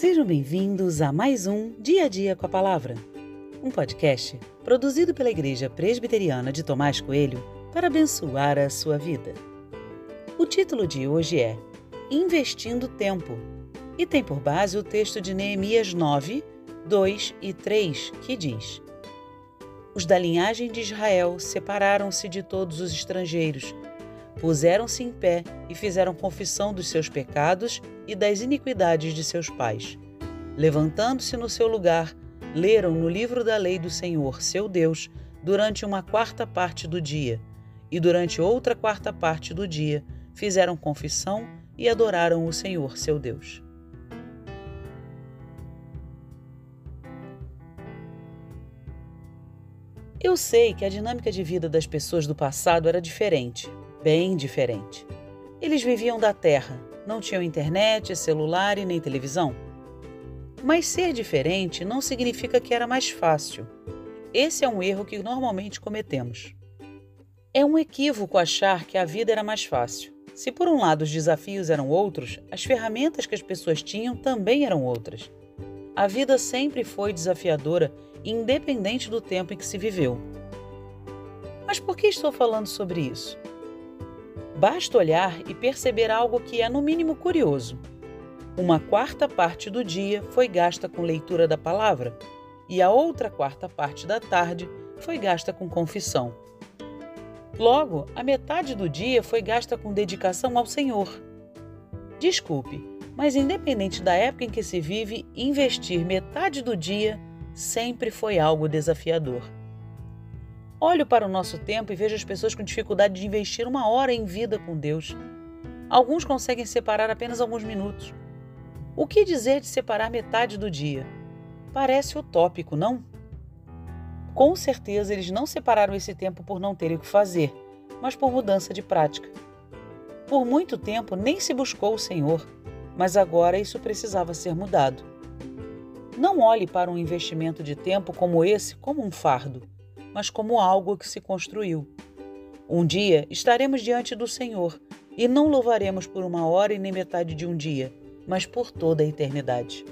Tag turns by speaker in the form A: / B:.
A: Sejam bem-vindos a mais um Dia a Dia com a Palavra, um podcast produzido pela Igreja Presbiteriana de Tomás Coelho para abençoar a sua vida. O título de hoje é Investindo Tempo e tem por base o texto de Neemias 9, 2 e 3, que diz: Os da linhagem de Israel separaram-se de todos os estrangeiros puseram-se em pé e fizeram confissão dos seus pecados e das iniquidades de seus pais. Levantando-se no seu lugar, leram no livro da lei do Senhor, seu Deus, durante uma quarta parte do dia, e durante outra quarta parte do dia fizeram confissão e adoraram o Senhor, seu Deus. Eu sei que a dinâmica de vida das pessoas do passado era diferente, bem diferente. Eles viviam da terra, não tinham internet, celular e nem televisão. Mas ser diferente não significa que era mais fácil. Esse é um erro que normalmente cometemos. É um equívoco achar que a vida era mais fácil. Se por um lado os desafios eram outros, as ferramentas que as pessoas tinham também eram outras. A vida sempre foi desafiadora, independente do tempo em que se viveu. Mas por que estou falando sobre isso? Basta olhar e perceber algo que é, no mínimo, curioso. Uma quarta parte do dia foi gasta com leitura da palavra e a outra quarta parte da tarde foi gasta com confissão. Logo, a metade do dia foi gasta com dedicação ao Senhor. Desculpe, mas independente da época em que se vive, investir metade do dia sempre foi algo desafiador. Olho para o nosso tempo e vejo as pessoas com dificuldade de investir uma hora em vida com Deus. Alguns conseguem separar apenas alguns minutos. O que dizer de separar metade do dia? Parece utópico, não? Com certeza eles não separaram esse tempo por não terem o que fazer, mas por mudança de prática. Por muito tempo nem se buscou o Senhor, mas agora isso precisava ser mudado. Não olhe para um investimento de tempo como esse como um fardo mas como algo que se construiu. Um dia estaremos diante do Senhor e não louvaremos por uma hora e nem metade de um dia, mas por toda a eternidade.